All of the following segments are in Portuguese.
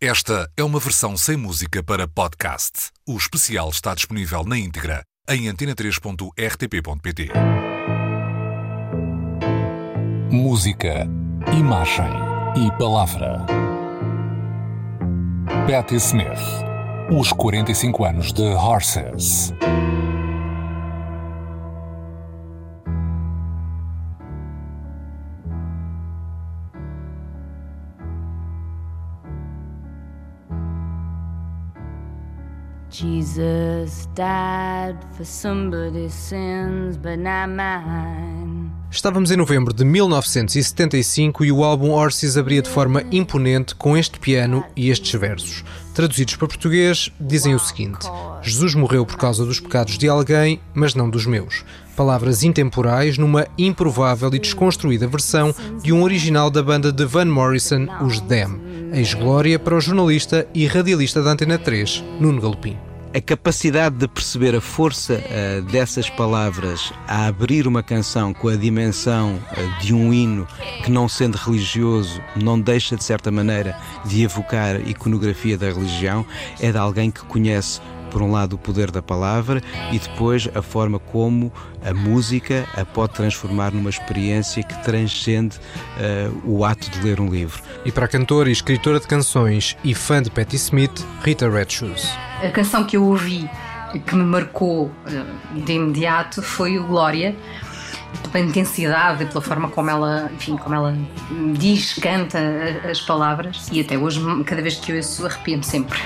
Esta é uma versão sem música para podcast. O especial está disponível na íntegra em antena3.rtp.pt. Música, imagem e palavra. Patti Smith. Os 45 anos de Horses. Estávamos em novembro de 1975 e o álbum Horses abria de forma imponente com este piano e estes versos. Traduzidos para português, dizem o seguinte: Jesus morreu por causa dos pecados de alguém, mas não dos meus. Palavras intemporais numa improvável e desconstruída versão de um original da banda de Van Morrison, os Them. Ex-glória para o jornalista e radialista da Antena 3, Nuno Galopim a capacidade de perceber a força uh, dessas palavras a abrir uma canção com a dimensão uh, de um hino que, não sendo religioso, não deixa de certa maneira de evocar iconografia da religião, é de alguém que conhece por um lado, o poder da palavra e depois a forma como a música a pode transformar numa experiência que transcende uh, o ato de ler um livro. E para a cantora e escritora de canções e fã de Patti Smith, Rita Red Shoes. A canção que eu ouvi que me marcou eh, de imediato foi o Glória pela intensidade e pela forma como ela, enfim, como ela diz, canta as palavras e até hoje cada vez que eu ouço arrepio-me sempre.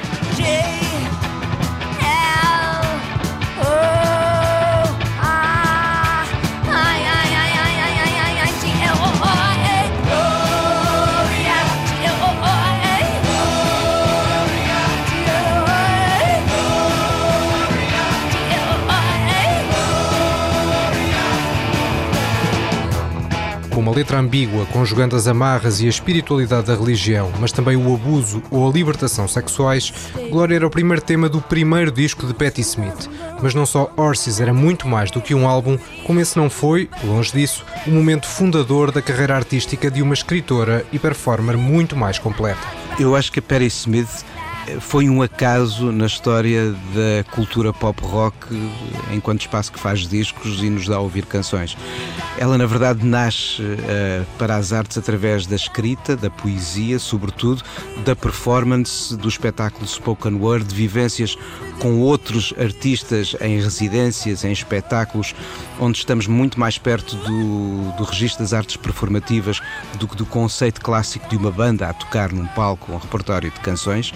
Uma letra ambígua, conjugando as amarras e a espiritualidade da religião, mas também o abuso ou a libertação sexuais, Glória era o primeiro tema do primeiro disco de Patti Smith. Mas não só Horses era muito mais do que um álbum, como esse não foi, longe disso, o momento fundador da carreira artística de uma escritora e performer muito mais completa. Eu acho que a Patti Smith foi um acaso na história da cultura pop rock enquanto espaço que faz discos e nos dá a ouvir canções. Ela, na verdade, nasce uh, para as artes através da escrita, da poesia, sobretudo, da performance, do espetáculo spoken word, de vivências com outros artistas em residências, em espetáculos, onde estamos muito mais perto do, do registro das artes performativas do que do conceito clássico de uma banda a tocar num palco um repertório de canções.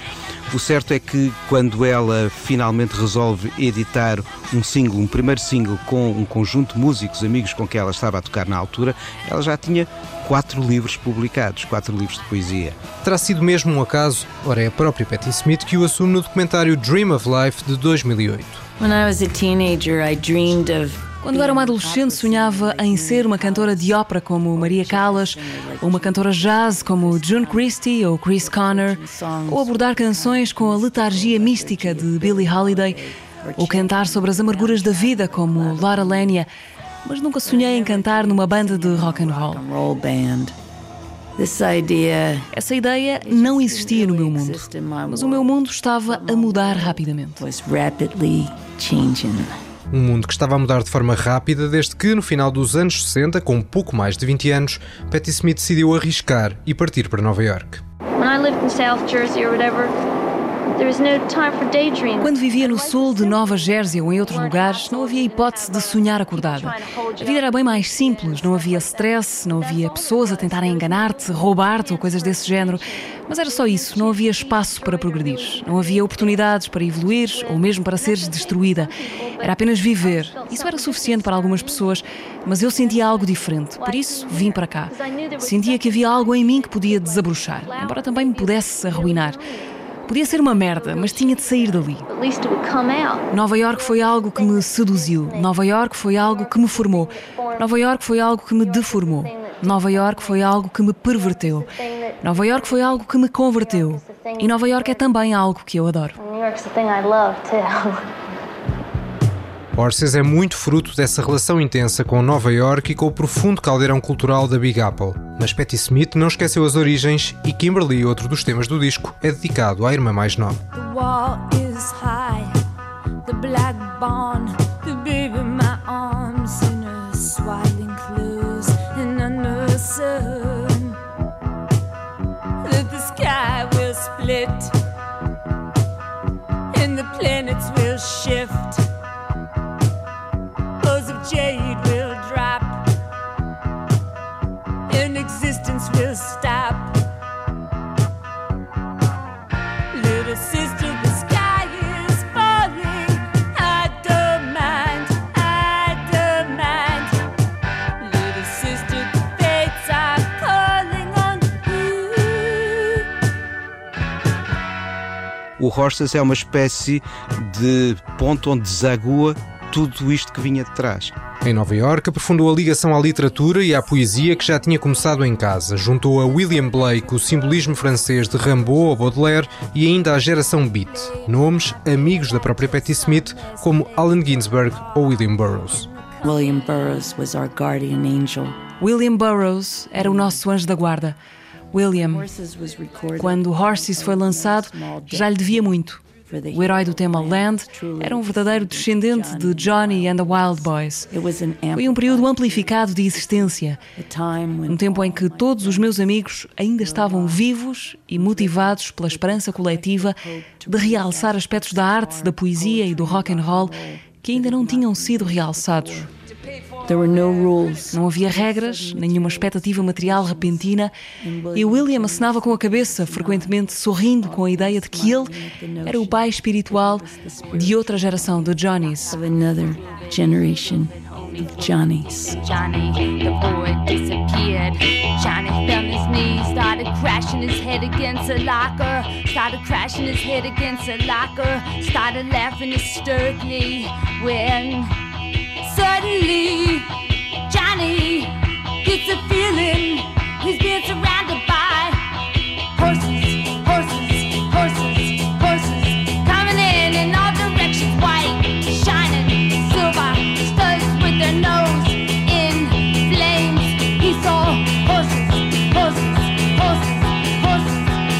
O certo é que quando ela finalmente resolve editar um single, um primeiro single com um conjunto de músicos amigos com quem ela estava a tocar na altura, ela já tinha quatro livros publicados, quatro livros de poesia. Terá sido mesmo um acaso, ora é a própria Patti Smith que o assume no documentário Dream of Life de 2008. When I was a teenager, I dreamed of quando era uma adolescente, sonhava em ser uma cantora de ópera como Maria Callas, ou uma cantora jazz como June Christie ou Chris Connor, ou abordar canções com a letargia mística de Billie Holiday, ou cantar sobre as amarguras da vida como Laura Lenia, mas nunca sonhei em cantar numa banda de rock and roll. Essa ideia não existia no meu mundo, mas o meu mundo estava a mudar rapidamente. Um mundo que estava a mudar de forma rápida desde que, no final dos anos 60, com pouco mais de 20 anos, Patti Smith decidiu arriscar e partir para Nova York. South Jersey whatever, quando vivia no sul de Nova Jersey ou em outros lugares, não havia hipótese de sonhar acordada. A vida era bem mais simples, não havia stress, não havia pessoas a tentarem enganar-te, roubar-te ou coisas desse género. Mas era só isso, não havia espaço para progredir, não havia oportunidades para evoluir ou mesmo para seres destruída. Era apenas viver. Isso era suficiente para algumas pessoas, mas eu sentia algo diferente, por isso vim para cá. Sentia que havia algo em mim que podia desabrochar, embora também me pudesse arruinar. Podia ser uma merda, mas tinha de sair dali. Nova York foi algo que me seduziu. Nova York foi algo que me formou. Nova York foi algo que me deformou. Nova York foi algo que me perverteu. Nova York foi algo que me converteu. E Nova York é também algo que eu adoro. Horses é muito fruto dessa relação intensa com Nova York e com o profundo caldeirão cultural da Big Apple. Mas Patti Smith não esqueceu as origens e Kimberly, outro dos temas do disco, é dedicado à irmã mais nova. The stop. Little sister, the sky is falling. I don't mind, I don't mind. Little sister, the are on you. O Horses é uma espécie de ponto onde desagua tudo isto que vinha de trás. Em Nova York, aprofundou a ligação à literatura e à poesia que já tinha começado em casa. Juntou a William Blake o simbolismo francês de Rimbaud ou Baudelaire e ainda à geração Beat, nomes amigos da própria Patti Smith, como Allen Ginsberg ou William Burroughs. William Burroughs was our guardian angel. William Burroughs era o nosso anjo da guarda. William, quando Horses foi lançado, já lhe devia muito. O herói do tema Land era um verdadeiro descendente de Johnny and the Wild Boys. Foi um período amplificado de existência, um tempo em que todos os meus amigos ainda estavam vivos e motivados pela esperança coletiva de realçar aspectos da arte, da poesia e do rock and roll que ainda não tinham sido realçados. There were no rules. Não havia regras, nenhuma expectativa material repentina, e William acenava com a cabeça, frequentemente sorrindo com a ideia de que ele era o pai espiritual de outra geração de Johnnies. Of another generation of Johnnies. Johnny, the boy disappeared. Johnny fell on his knees, started crashing his head against a locker, started crashing his head against a locker, started laughing hysterically when suddenly Johnny gets a feeling. He's being surrounded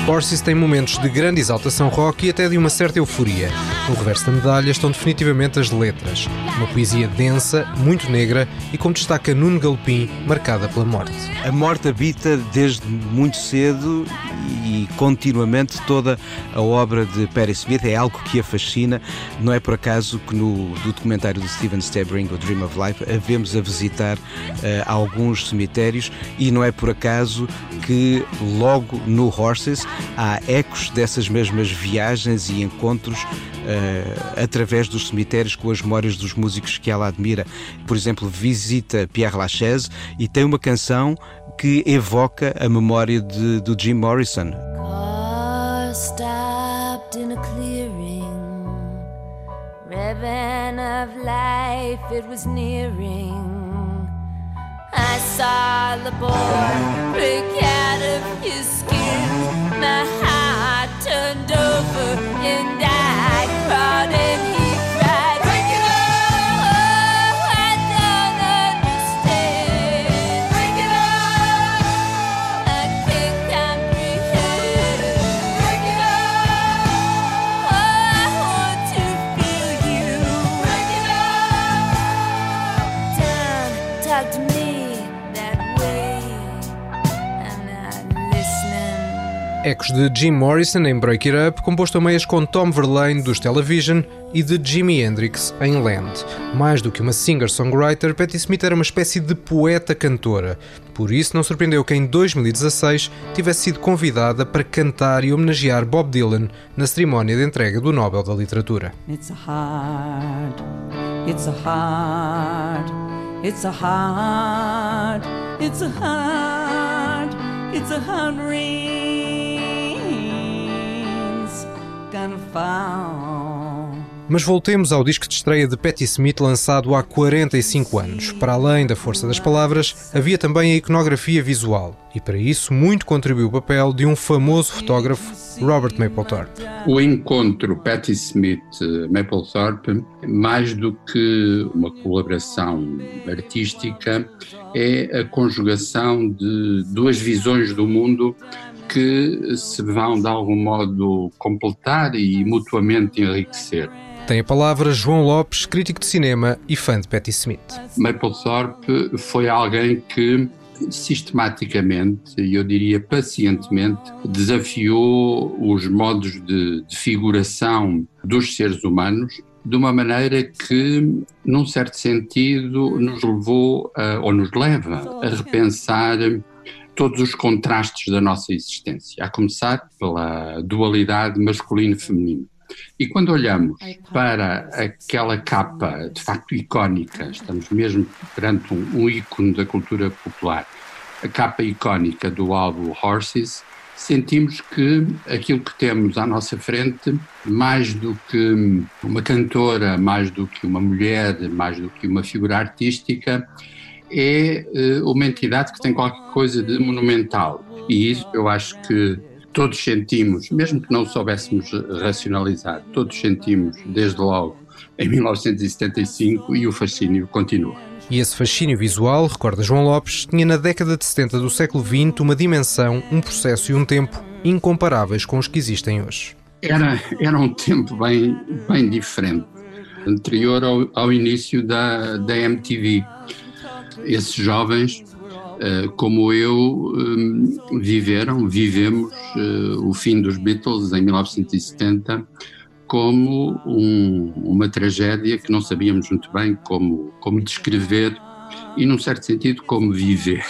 horses. Tem momentos de grande exaltação rock e até de uma certa euforia. No reverso da medalha estão definitivamente as letras. Uma poesia densa, muito negra e, como destaca Nuno Galpim, marcada pela morte. A morte habita desde muito cedo e continuamente toda a obra de Patti Smith. É algo que a fascina. Não é por acaso que no do documentário de Steven Stebring, o Dream of Life, a vemos a visitar eh, alguns cemitérios e não é por acaso que logo no Horses há ecos dessas mesmas viagens e encontros eh, através dos cemitérios com as memórias dos músicos que ela admira. Por exemplo, visita Pierre Lachaise e tem uma canção que evoca a memória de, do Jim Morrison. I saw the boy Ecos de Jim Morrison em Break It Up, composto a meias com Tom Verlaine dos Television e de Jimi Hendrix em Land. Mais do que uma singer-songwriter, Patti Smith era uma espécie de poeta-cantora. Por isso, não surpreendeu que em 2016 tivesse sido convidada para cantar e homenagear Bob Dylan na cerimónia de entrega do Nobel da Literatura. It's a heart, it's a heart, it's a heart, it's a heart, it's a Mas voltemos ao disco de estreia de Patti Smith lançado há 45 anos. Para além da força das palavras, havia também a iconografia visual. E para isso muito contribuiu o papel de um famoso fotógrafo, Robert Mapplethorpe. O encontro Patti Smith-Mapplethorpe, mais do que uma colaboração artística, é a conjugação de duas visões do mundo que se vão de algum modo completar e mutuamente enriquecer. Tem a palavra João Lopes, crítico de cinema e fã de Patti Smith. Mapplethorpe foi alguém que sistematicamente, e eu diria pacientemente, desafiou os modos de, de figuração dos seres humanos de uma maneira que, num certo sentido, nos levou a, ou nos leva a repensar todos os contrastes da nossa existência, a começar pela dualidade masculino-feminino. E quando olhamos para aquela capa de facto icónica, estamos mesmo perante um, um ícone da cultura popular, a capa icónica do álbum Horses, sentimos que aquilo que temos à nossa frente, mais do que uma cantora, mais do que uma mulher, mais do que uma figura artística, é eh, uma entidade que tem qualquer coisa de monumental. E isso eu acho que todos sentimos, mesmo que não soubéssemos racionalizar, todos sentimos desde logo em 1975 e o fascínio continua. E esse fascínio visual, recorda João Lopes, tinha na década de 70 do século XX uma dimensão, um processo e um tempo incomparáveis com os que existem hoje. Era, era um tempo bem, bem diferente, anterior ao, ao início da, da MTV. Esses jovens eh, como eu, eh, viveram, vivemos eh, o fim dos Beatles em 1970 como um, uma tragédia que não sabíamos muito bem como, como descrever e, num certo sentido, como viver.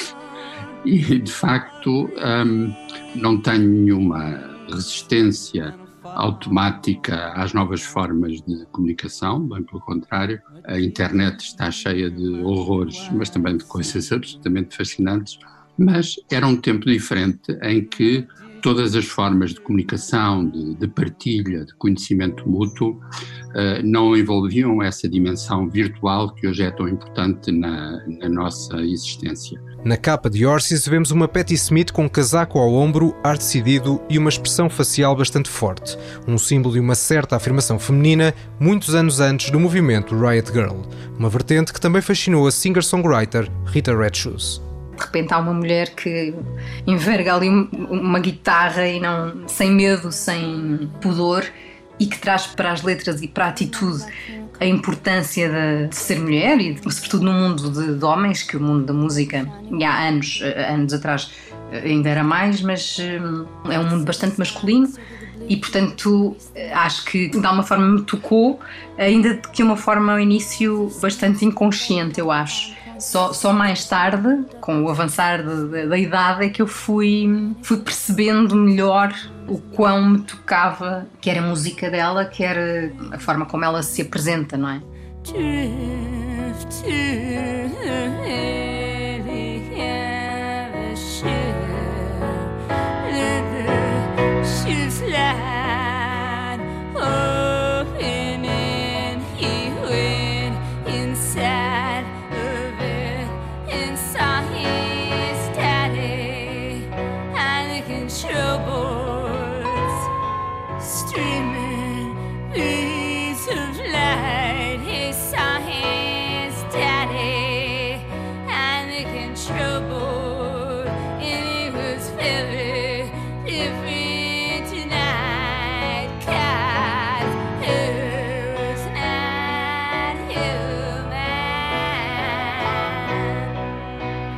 E, de facto, um, não tenho nenhuma resistência automática às novas formas de comunicação, bem pelo contrário, a internet está cheia de horrores, mas também de coisas absolutamente fascinantes. Mas era um tempo diferente em que todas as formas de comunicação, de, de partilha, de conhecimento mútuo, uh, não envolviam essa dimensão virtual que hoje é tão importante na, na nossa existência. Na capa de Orsis vemos uma Patti Smith com um casaco ao ombro, ar decidido e uma expressão facial bastante forte, um símbolo de uma certa afirmação feminina muitos anos antes do movimento Riot Girl, uma vertente que também fascinou a singer-songwriter Rita Red Shoes. De repente há uma mulher que enverga ali uma guitarra e não sem medo, sem pudor e que traz para as letras e para a atitude a importância de, de, ser mulher e sobretudo no mundo de, de, homens, que o mundo da música e há anos, anos atrás ainda era mais, mas hum, é um mundo bastante masculino e portanto acho que de alguma forma me tocou, ainda que de uma forma ao início bastante inconsciente, eu acho. Só, só mais tarde, com o avançar de, de, da idade, é que eu fui, fui percebendo melhor o quão me tocava, quer a música dela, quer a forma como ela se apresenta, não é?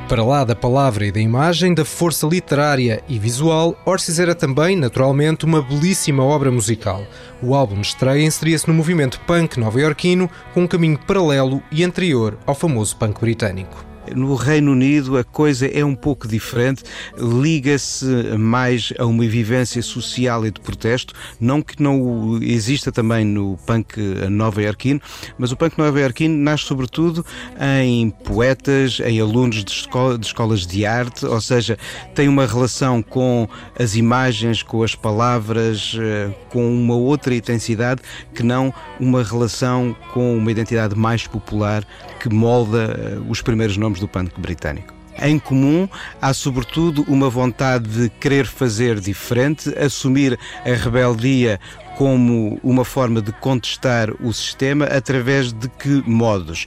Para lá da palavra e da imagem, da força literária e visual, Orsis era também, naturalmente, uma belíssima obra musical. O álbum estreia inseria-se no movimento punk nova-iorquino com um caminho paralelo e anterior ao famoso punk britânico. No Reino Unido a coisa é um pouco diferente, liga-se mais a uma vivência social e de protesto, não que não exista também no punk nova-iorquino, mas o punk nova-iorquino nasce sobretudo em poetas, em alunos de, escola, de escolas de arte, ou seja, tem uma relação com as imagens, com as palavras, eh, com uma outra intensidade que não uma relação com uma identidade mais popular que molda eh, os primeiros nomes do punk britânico. Em comum, há sobretudo uma vontade de querer fazer diferente, assumir a rebeldia como uma forma de contestar o sistema através de que modos?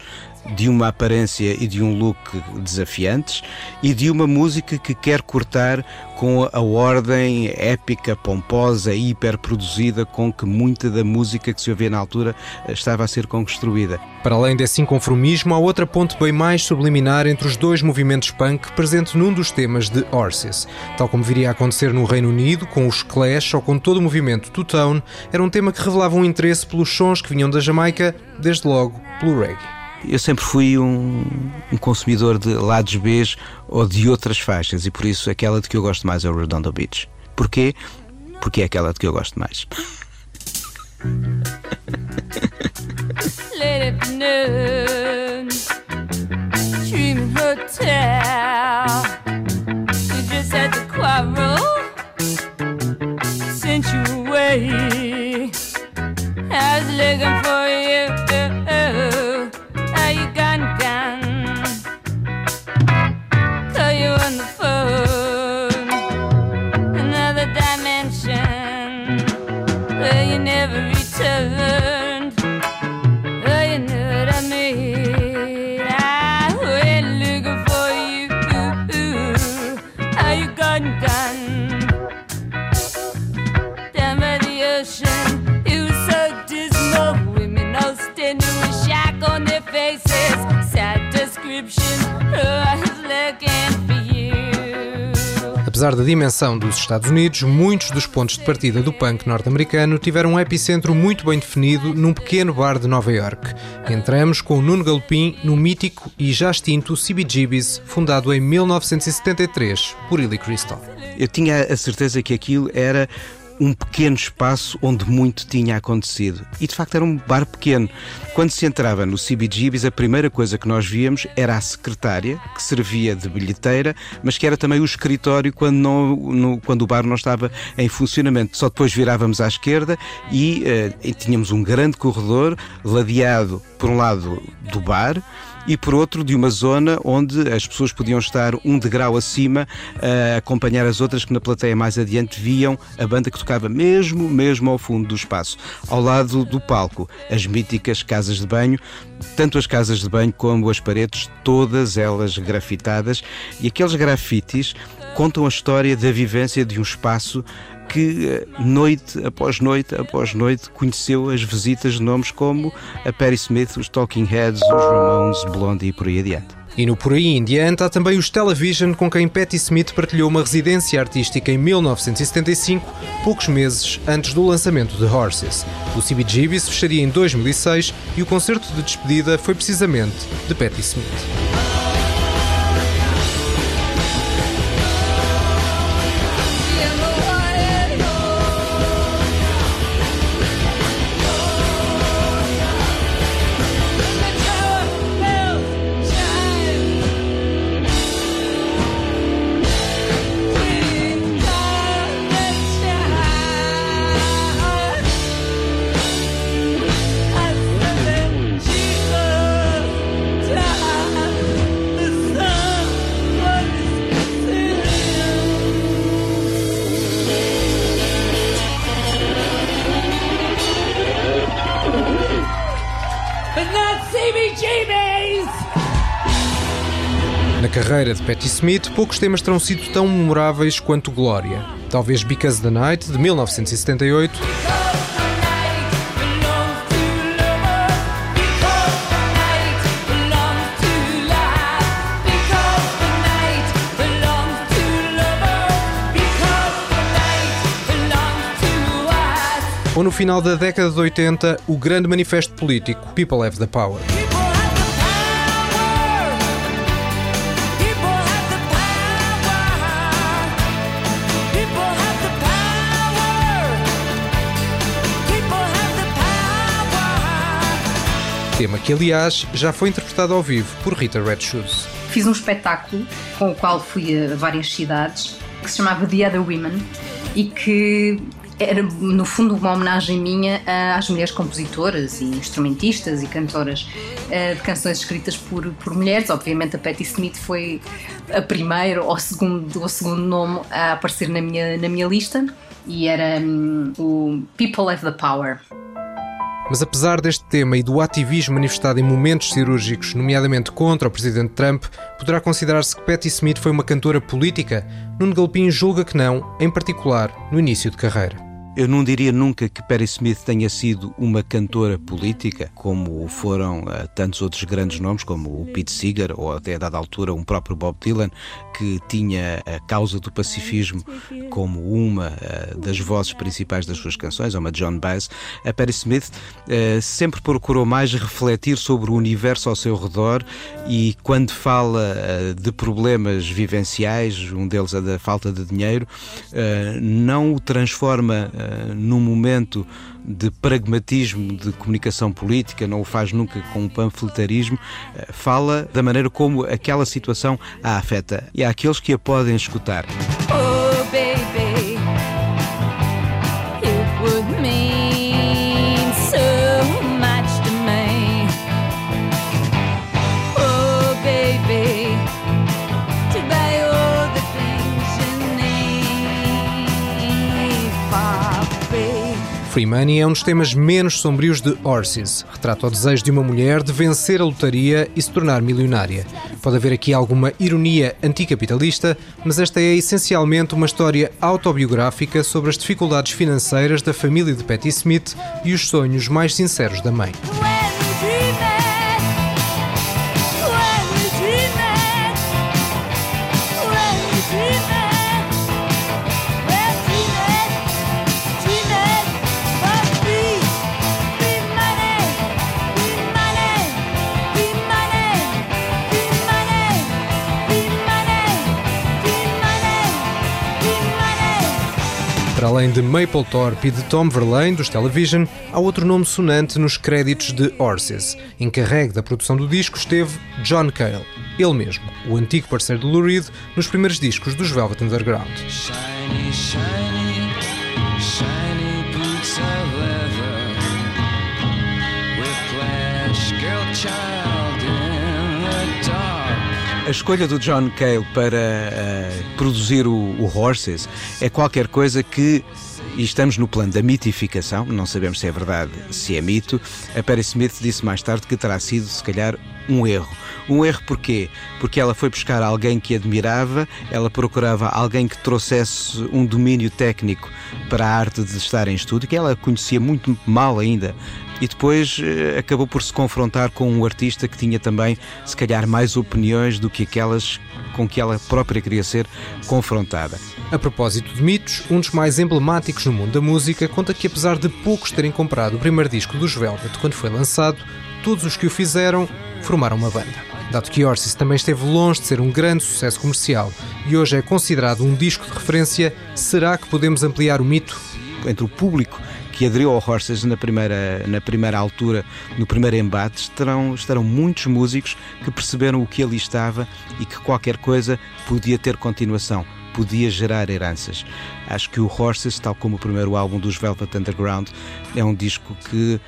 De uma aparência e de um look desafiantes e de uma música que quer cortar com a ordem épica, pomposa e hiperproduzida com que muita da música que se ouvia na altura estava a ser construída. Para além desse inconformismo, há outra ponte bem mais subliminar entre os dois movimentos punk presente num dos temas de Horses. Tal como viria a acontecer no Reino Unido, com os Clash ou com todo o movimento Two-Tone, era um tema que revelava um interesse pelos sons que vinham da Jamaica, desde logo pelo reggae. Eu sempre fui um, um, consumidor de lados B ou de outras faixas e por isso aquela de que eu gosto mais é o Redondo Beach. Porquê? Porque é aquela de que eu gosto mais. Dreaming hotel. You just had to quarrel, sent you away. I was looking for Apesar da dimensão dos Estados Unidos, muitos dos pontos de partida do punk norte-americano tiveram um epicentro muito bem definido num pequeno bar de Nova York. Entramos com o Nuno Galopim no mítico e já extinto CBGB's, fundado em 1973 por Illy Crystal. Eu tinha a certeza que aquilo era um pequeno espaço onde muito tinha acontecido. E de facto era um bar pequeno. Quando se entrava no CBGBs, a primeira coisa que nós víamos era a secretária, que servia de bilheteira, mas que era também o escritório quando, não, no, quando o bar não estava em funcionamento. Só depois virávamos à esquerda e, uh, e tínhamos um grande corredor ladeado, por um lado, do bar e por outro de uma zona onde as pessoas podiam estar um degrau acima a acompanhar as outras que na plateia mais adiante viam a banda que tocava mesmo, mesmo ao fundo do espaço. Ao lado do palco, as míticas casas de banho, tanto as casas de banho como as paredes, todas elas grafitadas e aqueles grafites contam a história da vivência de um espaço que eh, noite após noite após noite conheceu as visitas de nomes como a Perry Smith, os Talking Heads, os Ramones, Blondie e por aí adiante. E no Por Aí em Diante há também os Television, com quem Patti Smith partilhou uma residência artística em 1975, poucos meses antes do lançamento de Horses. O CBGB's fecharia em 2006 e o concerto de despedida foi precisamente de Patti Smith. Carreira de Patti Smith, poucos temas terão sido tão memoráveis quanto Glória. Talvez Because the Night, de 1978. Ou no final da década de 80, o grande manifesto político People Have the Power. Tema que, aliás, já foi interpretado ao vivo por Rita Red Shoes. Fiz um espetáculo com o qual fui a várias cidades que se chamava The Other Women e que era, no fundo, uma homenagem minha às mulheres compositoras e instrumentistas e cantoras eh, de canções escritas por, por mulheres. Obviamente, a Patti Smith foi a primeira ou segundo, o segundo nome a aparecer na minha, na minha lista e era um, o People Have the Power. Mas apesar deste tema e do ativismo manifestado em momentos cirúrgicos, nomeadamente contra o presidente Trump, poderá considerar-se que Patti Smith foi uma cantora política? Nuno Galpim julga que não, em particular no início de carreira. Eu não diria nunca que Perry Smith tenha sido uma cantora política, como foram uh, tantos outros grandes nomes, como o Pete Seeger, ou até a dada altura um próprio Bob Dylan, que tinha a causa do pacifismo como uma uh, das vozes principais das suas canções, uma John Baez. A Perry Smith uh, sempre procurou mais refletir sobre o universo ao seu redor e quando fala de problemas vivenciais, um deles é da falta de dinheiro, não o transforma num momento de pragmatismo de comunicação política, não o faz nunca com um panfletarismo, eh, fala da maneira como aquela situação a afeta. E há aqueles que a podem escutar. Free Money é um dos temas menos sombrios de Horses. Retrata o desejo de uma mulher de vencer a lotaria e se tornar milionária. Pode haver aqui alguma ironia anticapitalista, mas esta é essencialmente uma história autobiográfica sobre as dificuldades financeiras da família de Patti Smith e os sonhos mais sinceros da mãe. Além de Mapplethorpe e de Tom Verlaine, dos Television, há outro nome sonante nos créditos de Horses. Encarregue da produção do disco esteve John Cale, ele mesmo, o antigo parceiro de Lou Reed nos primeiros discos dos Velvet Underground. Shiny, shiny, shiny A escolha do John Cale para uh, produzir o, o, Horses é qualquer coisa que, e estamos no plano da mitificação, não sabemos se é verdade, se é mito, a Perry Smith disse mais tarde que terá sido, se calhar, um erro. Um erro porquê? Porque ela foi buscar alguém que admirava, ela procurava alguém que trouxesse um domínio técnico para a arte de estar em estúdio, que ela conhecia muito mal ainda. E depois eh, acabou por se confrontar com um artista que tinha também, se calhar, mais opiniões do que aquelas com que ela própria queria ser confrontada. A propósito de mitos, um dos mais emblemáticos no mundo da música conta que, apesar de poucos terem comprado o primeiro disco dos Velvet quando foi lançado, todos os que o fizeram formaram uma banda. Dado que Orsis também esteve longe de ser um grande sucesso comercial e hoje é considerado um disco de referência, será que podemos ampliar o mito? Entre o público que aderiu ao Horses na primeira, na primeira altura, no primeiro embate, estarão, estarão muitos músicos que perceberam o que ali estava e que qualquer coisa podia ter continuação, podia gerar heranças. Acho que o Horses, tal como o primeiro álbum dos Velvet Underground, é um disco que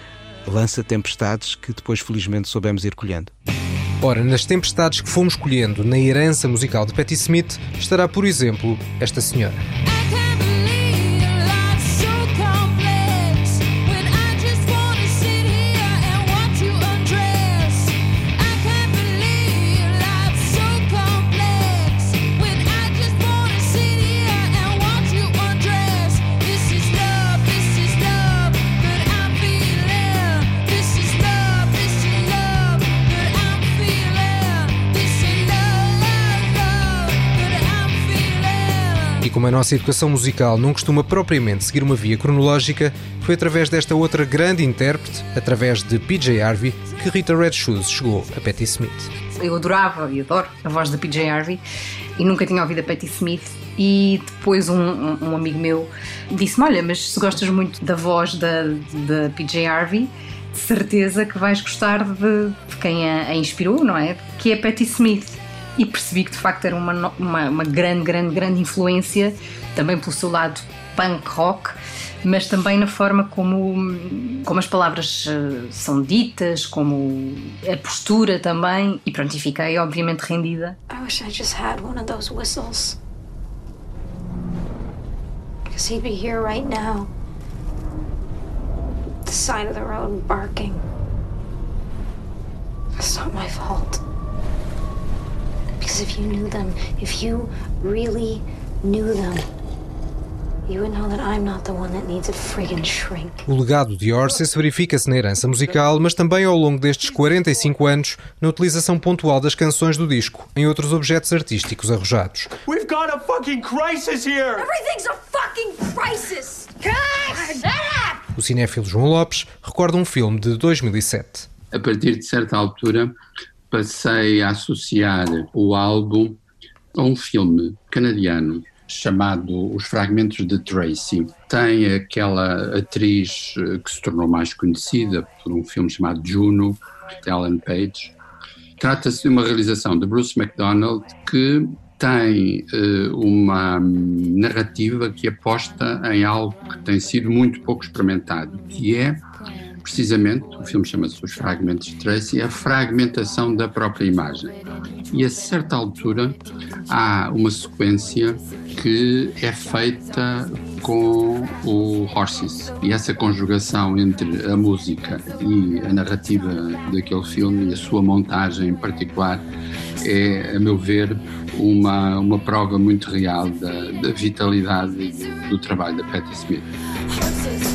lança tempestades que depois felizmente soubemos ir colhendo. Ora, nas tempestades que fomos colhendo na herança musical de Patti Smith estará, por exemplo, esta senhora. Como a nossa educação musical não costuma propriamente seguir uma via cronológica, foi através desta outra grande intérprete, através de PJ Harvey, que Rita Red Shoes chegou a Patti Smith. Eu adorava e adoro a voz da PJ Harvey e nunca tinha ouvido a Patti Smith. E depois um, um, amigo meu disse-me: Olha, mas se gostas muito da voz da, da PJ Harvey, de certeza que vais gostar de, de quem a, a, inspirou, não é? Que é Patti Smith. E percebi que de facto era uma, uma, uma grande, grande, grande influência, também pelo seu lado punk rock, mas também na forma como, como as palavras uh, são ditas, como a postura também. E pronto, e fiquei obviamente rendida. I wish I just had one of those whistles. Because he'd be here right now. The side of the road barking. It's not my fault. Because if you knew them, if you really knew them, o legado de Orsis verifica-se na herança musical, mas também ao longo destes 45 anos na utilização pontual das canções do disco em outros objetos artísticos arrojados. We've got a fucking crisis here. Everything's a fucking crisis. O cinéfilo João Lopes recorda um filme de 2007. A partir de certa altura passei a associar o álbum a um filme canadiano chamado Os Fragmentos de Tracy. Tem aquela atriz eh, que se tornou mais conhecida por um filme chamado Juno, de Ellen Page. Trata-se de uma realização de Bruce MacDonald que tem uh, uma narrativa que aposta em algo que tem sido muito pouco experimentado, que é precisamente, o filme chama-se Os Fragmentos de Tracy, a fragmentação da própria imagem. E a certa altura há uma sequência que é feita com o Horses. E essa conjugação entre a música e a narrativa daquele filme e a sua montagem em particular é, a meu ver, uma, uma prova muito real da, da vitalidade do, do trabalho da Patti Smith.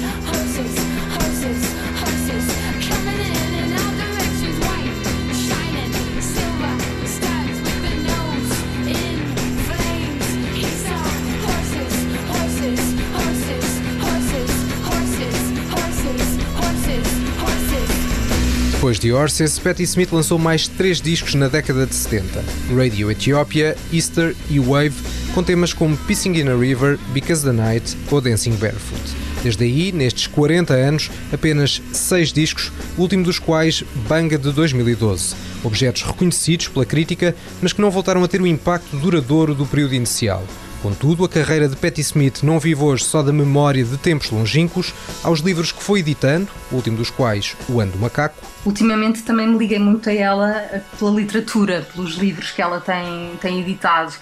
Depois de Horses, Patti Smith lançou mais três discos na década de 70: Radio Ethiopia, Easter e Wave, com temas como Pissing in a River, Because the Night ou Dancing Barefoot. Desde aí, nestes 40 anos, apenas seis discos, o último dos quais Banga de 2012. Objetos reconhecidos pela crítica, mas que não voltaram a ter o impacto duradouro do período inicial. Contudo, a carreira de Patti Smith não vive hoje só da memória de tempos longínquos, aos livros que foi editando, o último dos quais, O Ano do Macaco. Ultimamente também me liguei muito a ela eh, pela literatura, pelos livros que ela tem, tem editado.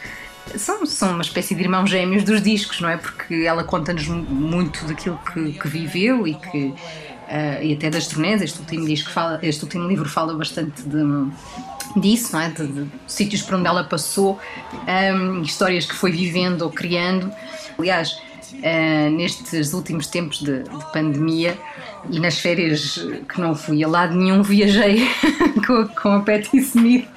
São, são uma espécie de irmãos gêmeos dos discos, não é? Porque ela conta-nos muito daquilo que, que viveu e que uh, e até das turnês. Este último disco fala, este último livro fala bastante de, disso, é? de, de, sítios por onde ela passou, um, histórias que foi vivendo ou criando. Aliás, uh, nestes últimos tempos de, de, pandemia e nas férias que não fui a lado nenhum, viajei com, com a Patti Smith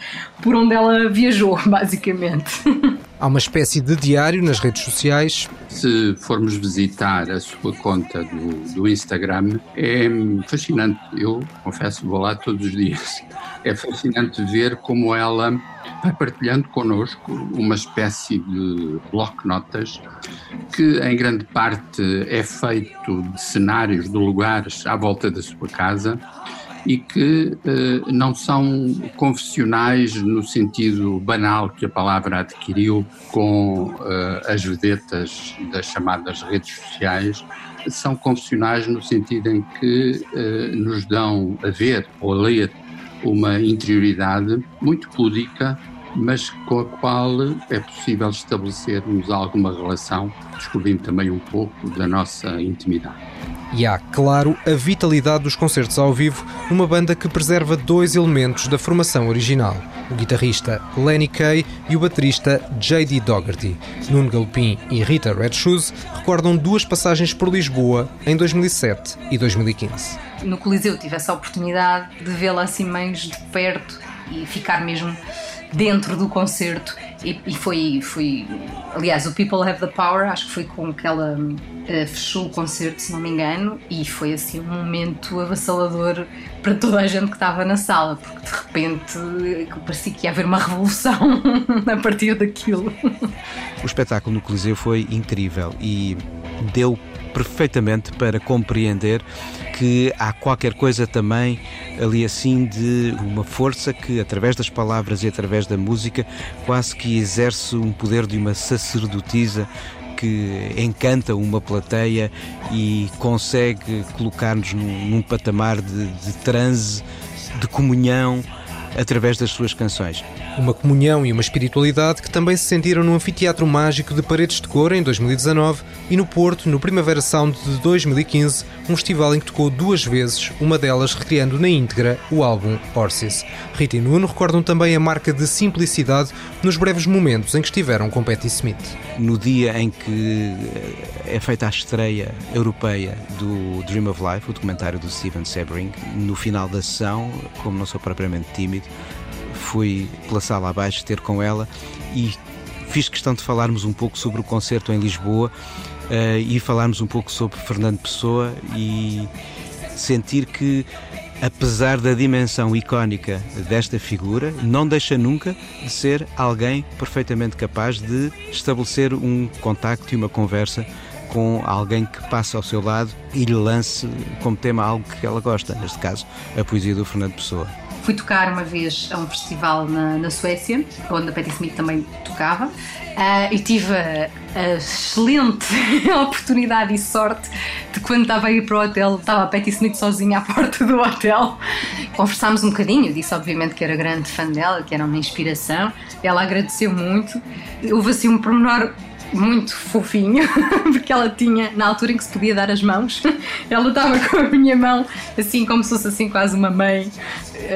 por onde ela viajou, basicamente. Há uma espécie de diário nas redes sociais. Se formos visitar a sua conta do, do Instagram, é fascinante. Eu confesso, vou lá todos os dias. É fascinante ver como ela vai partilhando connosco uma espécie de bloco-notas que, em grande parte, é feito de cenários, de lugares à volta da sua casa e que eh, não são confessionais no sentido banal que a palavra adquiriu com eh, as vedetas das chamadas redes sociais, são confessionais no sentido em que eh, nos dão a ver ou a ler uma interioridade muito púdica, mas com a qual é possível estabelecermos alguma relação, descobrindo também um pouco da nossa intimidade. E há, claro, a vitalidade dos concertos ao vivo numa banda que preserva dois elementos da formação original: o guitarrista Lenny Kay e o baterista J.D. Dougherty. Nuno Galpin e Rita Red Shoes recordam duas passagens por Lisboa em 2007 e 2015. No Coliseu tive essa oportunidade de vê-la assim mais de perto e ficar mesmo dentro do concerto e, e, foi, foi. Aliás, o People Have the Power, acho que foi com que ela uh, fechou o concerto, se não me engano, e foi assim um momento avassalador para toda a gente que estava na sala, porque de repente parecia que ia haver uma revolução a partir daquilo. O espetáculo no Coliseu foi incrível e deu perfeitamente para compreender que há qualquer coisa também ali assim de uma força que, através das palavras e através da música, quase que exerce um poder de uma sacerdotisa que encanta uma plateia e consegue colocar-nos num, num, patamar de, de transe, de comunhão através das suas canções. Uma comunhão e uma espiritualidade que também se sentiram no Anfiteatro Mágico de Paredes de Cor em 2019 e no Porto, no Primavera Sound de 2015, um festival em que tocou duas vezes, uma delas recriando na íntegra o álbum Horses. Rita e Nuno recordam também a marca de simplicidade nos breves momentos em que estiveram com Patti Smith. No dia em que é feita a estreia europeia do Dream of Life, o documentário do Steven Sebring, no final da sessão, como não sou propriamente tímido, fui pela sala abaixo ter com ela e fiz questão de falarmos um pouco sobre o concerto em Lisboa uh, e falarmos um pouco sobre Fernando Pessoa e sentir que apesar da dimensão icónica desta figura, não deixa nunca de ser alguém perfeitamente capaz de estabelecer um contacto e uma conversa com alguém que passa ao seu lado e lhe lance como tema algo que ela gosta, neste caso, a poesia do Fernando Pessoa. Fui tocar uma vez a um festival na, na Suécia, onde a Patti Smith também tocava, uh, e tive a, a, excelente oportunidade e sorte de quando estava a ir para o hotel, estava a Patti Smith sozinha à porta do hotel. Conversámos um bocadinho, disse obviamente que era grande fã dela, que era uma inspiração. Ela agradeceu muito. Houve assim um pormenor muito fofinho, porque ela tinha, na altura em que se podia dar as mãos, ela estava com a minha mão, assim como se fosse assim quase uma mãe,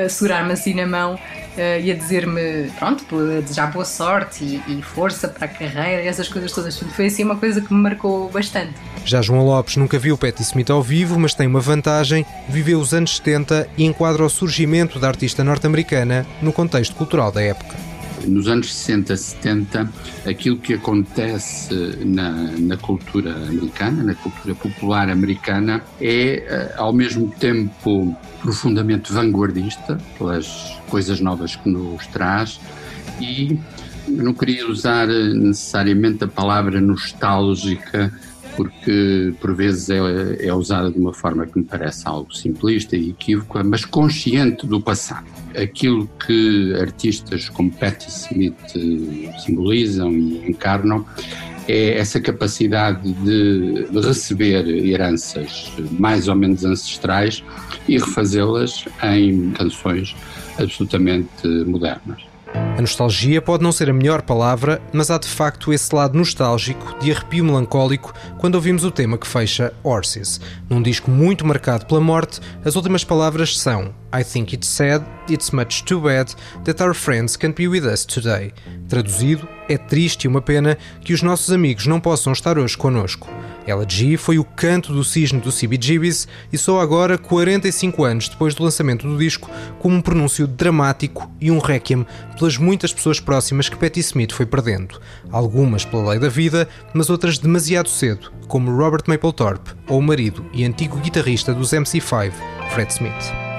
a segurar-me assim na mão uh, e a dizer-me, pronto, a desejar boa sorte e, e, força para a carreira essas coisas todas. Foi assim uma coisa que me marcou bastante. Já João Lopes nunca viu Patti Smith ao vivo, mas tem uma vantagem: viveu os anos 70 e enquadra o surgimento da artista norte-americana no contexto cultural da época nos anos 60, 70, aquilo que acontece na, na cultura americana, na cultura popular americana, é eh, ao mesmo tempo profundamente vanguardista pelas coisas novas que nos traz e não queria usar necessariamente a palavra nostálgica porque por vezes é, é usada de uma forma que me parece algo simplista e equívoca, mas consciente do passado. Aquilo que artistas como Patti Smith eh, simbolizam e encarnam é essa capacidade de receber heranças mais ou menos ancestrais e refazê-las em canções absolutamente modernas. A nostalgia pode não ser a melhor palavra, mas há de facto esse lado nostálgico, de arrepio melancólico, quando ouvimos o tema que fecha Horses. Num disco muito marcado pela morte, as últimas palavras são I think it's sad, it's much too bad that our friends can't be with us today. Traduzido, é triste e uma pena que os nossos amigos não possam estar hoje conosco. Elegy foi o canto do cisne do CBGBs e só agora, 45 anos depois do lançamento do disco, como um pronúncio dramático e um requiem pelas muitas pessoas próximas que Patti Smith foi perdendo. Algumas pela lei da vida, mas outras demasiado cedo, como Robert Mapplethorpe ou o marido e antigo guitarrista dos MC5, Fred Smith.